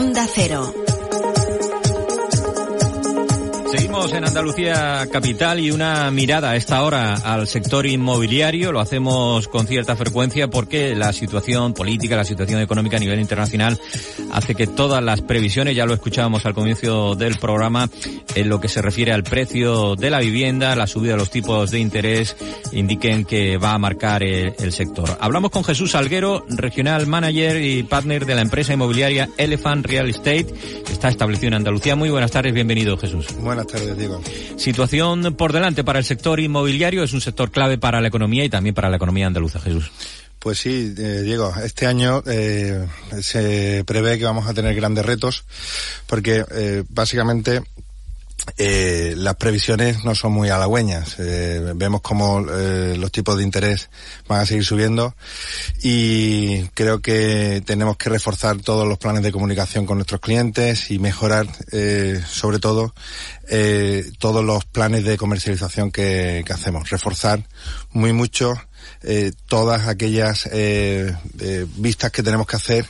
Onda Cero. Seguimos en Andalucía Capital y una mirada a esta hora al sector inmobiliario. Lo hacemos con cierta frecuencia porque la situación política, la situación económica a nivel internacional hace que todas las previsiones, ya lo escuchábamos al comienzo del programa, en lo que se refiere al precio de la vivienda, la subida de los tipos de interés, indiquen que va a marcar el, sector. Hablamos con Jesús Salguero, regional manager y partner de la empresa inmobiliaria Elephant Real Estate, que está establecido en Andalucía. Muy buenas tardes, bienvenido Jesús. Buenas tardes, Diego. Situación por delante para el sector inmobiliario, es un sector clave para la economía y también para la economía andaluza, Jesús. Pues sí, eh, Diego, este año eh, se prevé que vamos a tener grandes retos porque eh, básicamente eh, las previsiones no son muy halagüeñas. Eh, vemos como eh, los tipos de interés van a seguir subiendo y creo que tenemos que reforzar todos los planes de comunicación con nuestros clientes y mejorar, eh, sobre todo, todos los planes de comercialización que, hacemos. Reforzar muy mucho todas aquellas vistas que tenemos que hacer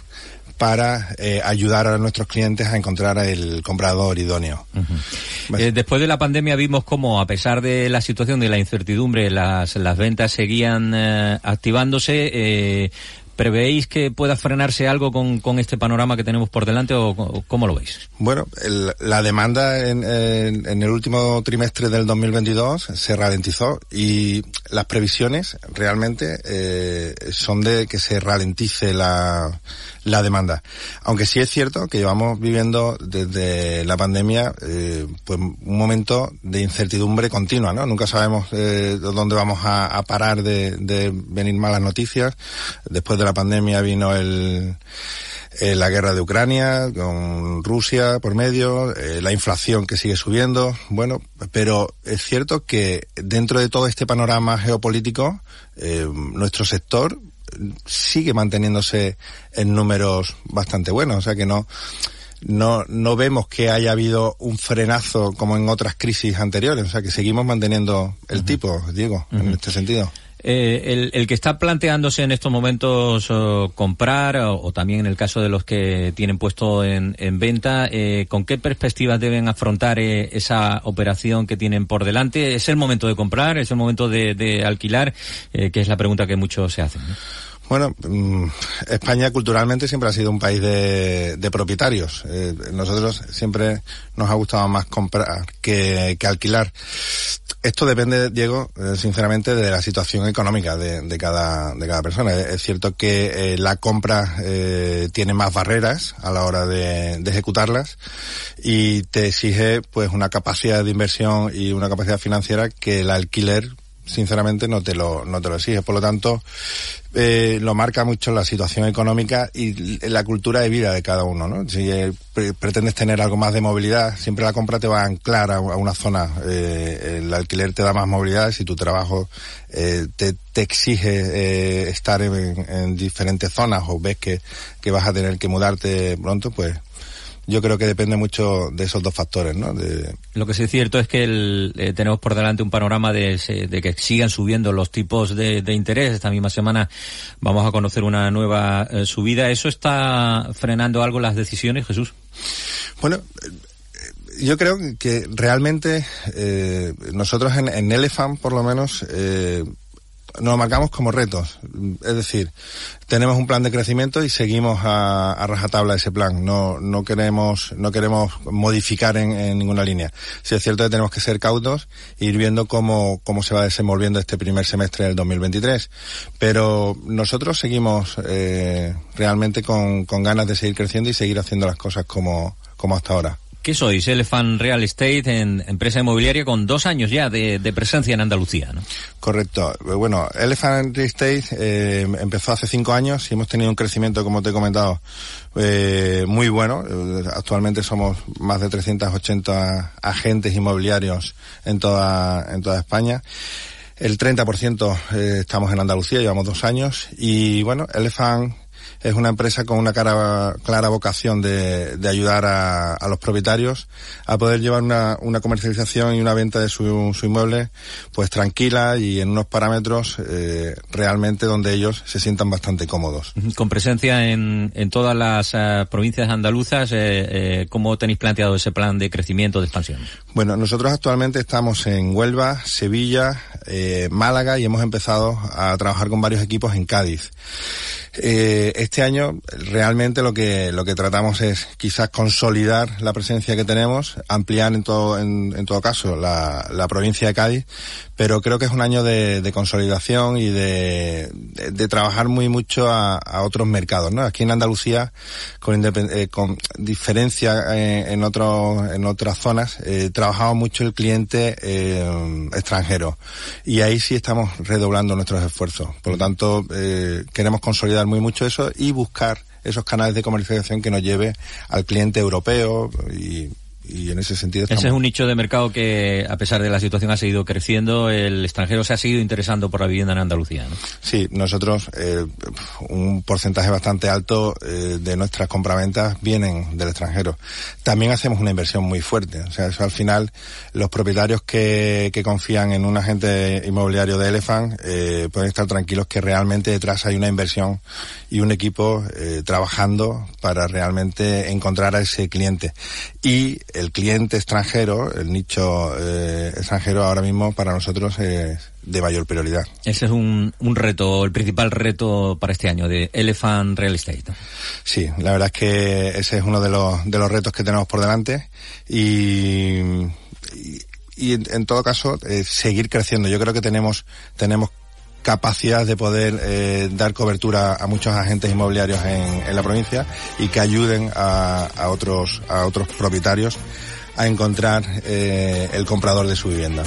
para eh, ayudar a nuestros clientes a encontrar el comprador idóneo. Uh -huh. eh, después de la pandemia vimos cómo, a pesar de la situación de la incertidumbre, las, las ventas seguían eh, activándose. ¿Prevéis que pueda frenarse algo con, este panorama que tenemos por delante o, cómo lo veis? Bueno, la demanda en, el último trimestre del 2022 se ralentizó y las previsiones realmente eh, son de que se ralentice la, la demanda. Aunque sí es cierto que llevamos viviendo desde la pandemia eh, pues un momento de incertidumbre continua, ¿no? Nunca sabemos eh, dónde vamos a, a parar de, de, venir malas noticias. Después de la pandemia vino el eh, la guerra de Ucrania con Rusia por medio, eh, la inflación que sigue subiendo, bueno, pero es cierto que dentro de todo este panorama geopolítico, eh, nuestro sector sigue manteniéndose en números bastante buenos, o sea que no no no vemos que haya habido un frenazo como en otras crisis anteriores, o sea que seguimos manteniendo el uh -huh. tipo, Diego, uh -huh. en este sentido. Eh, el, que está planteándose en estos momentos oh, comprar o, también en el caso de los que tienen puesto en, en venta, eh, ¿con qué perspectivas deben afrontar eh, esa operación que tienen por delante? ¿Es el momento de comprar? ¿Es el momento de, alquilar? Eh, que es la pregunta que muchos se hacen. Bueno, mmm, España culturalmente siempre ha sido un país de, de propietarios. Eh, nosotros siempre nos ha gustado más comprar que, que alquilar. Esto depende, Diego, eh, sinceramente, de la situación económica de, de, cada, de cada persona. Es cierto que eh, la compra tiene más barreras a la hora de, ejecutarlas y te exige pues una capacidad de inversión y una capacidad financiera que el alquiler sinceramente no te lo no te lo exige por lo tanto eh, lo marca mucho la situación económica y la cultura de vida de cada uno ¿no? si eh, pre pretendes tener algo más de movilidad siempre la compra te va a anclar a, a una zona eh, el alquiler te da más movilidad si tu trabajo eh, te, te, exige eh, estar en, en, diferentes zonas o ves que, que vas a tener que mudarte pronto pues yo creo que depende mucho de esos dos factores, ¿no? De... Lo que sí es cierto es que el, eh, tenemos por delante un panorama de, de que sigan subiendo los tipos de, de, interés. Esta misma semana vamos a conocer una nueva eh, subida. ¿Eso está frenando algo las decisiones, Jesús? Bueno, yo creo que realmente eh, nosotros en, en Elephant, por lo menos, eh, nos marcamos como retos. Es decir, tenemos un plan de crecimiento y seguimos a, rajatabla ese plan. No, no queremos, no queremos modificar en, en ninguna línea. Si es cierto que tenemos que ser cautos e ir viendo cómo, cómo se va desenvolviendo este primer semestre del 2023. Pero nosotros seguimos eh, realmente con, con ganas de seguir creciendo y seguir haciendo las cosas como, como hasta ahora. ¿Qué sois? Elephant Real Estate, en empresa inmobiliaria con dos años ya de, presencia en Andalucía, ¿no? Correcto. Bueno, Elephant Real Estate eh, empezó hace cinco años y hemos tenido un crecimiento, como te he comentado, eh, muy bueno. Actualmente somos más de 380 agentes inmobiliarios en toda, en toda España. El 30% eh, estamos en Andalucía, llevamos dos años. Y bueno, Elephant es una empresa con una cara, clara vocación de, de ayudar a, a, los propietarios a poder llevar una, una comercialización y una venta de su, su, inmueble pues tranquila y en unos parámetros eh, realmente donde ellos se sientan bastante cómodos. Con presencia en, en todas las uh, provincias andaluzas, eh, eh, ¿cómo tenéis planteado ese plan de crecimiento, de expansión? Bueno, nosotros actualmente estamos en Huelva, Sevilla, eh, Málaga y hemos empezado a trabajar con varios equipos en Cádiz. Eh, este año realmente lo que lo que tratamos es quizás consolidar la presencia que tenemos, ampliar en todo en, en todo caso la, la, provincia de Cádiz, pero creo que es un año de, de consolidación y de, trabajar muy mucho a, otros mercados, ¿no? Aquí en Andalucía con, eh, con diferencia en, en otros en otras zonas eh, trabajamos mucho el cliente eh, extranjero y ahí sí estamos redoblando nuestros esfuerzos. Por lo tanto queremos consolidar muy mucho eso y buscar esos canales de comercialización que nos lleve al cliente europeo y y en ese sentido estamos... ese es un nicho de mercado que a pesar de la situación ha seguido creciendo. El extranjero se ha seguido interesando por la vivienda en Andalucía ¿no? sí nosotros eh, un porcentaje bastante alto eh, de nuestras compraventas vienen del extranjero. También hacemos una inversión muy fuerte. O sea eso al final los propietarios que, que confían en un agente inmobiliario de Elephant eh, pueden estar tranquilos que realmente detrás hay una inversión y un equipo trabajando para realmente encontrar a ese cliente. Y el cliente extranjero, el nicho eh, extranjero ahora mismo para nosotros es de mayor prioridad. Ese es un, un reto, el principal reto para este año de Elephant Real Estate. Sí, la verdad es que ese es uno de los, de los retos que tenemos por delante y, y, y en, en, todo caso eh, seguir creciendo. Yo creo que tenemos, tenemos capacidad de poder eh, dar cobertura a muchos agentes inmobiliarios en, la provincia y que ayuden a, otros a otros propietarios a encontrar eh, el comprador de su vivienda.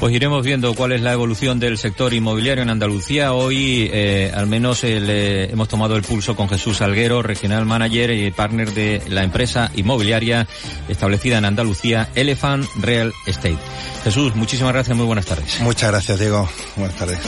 Pues iremos viendo cuál es la evolución del sector inmobiliario en Andalucía. Hoy eh, al menos eh, hemos tomado el pulso con Jesús Salguero, regional manager y partner de la empresa inmobiliaria establecida en Andalucía, Elephant Real Estate. Jesús, muchísimas gracias, muy buenas tardes. Muchas gracias, Diego. Buenas tardes.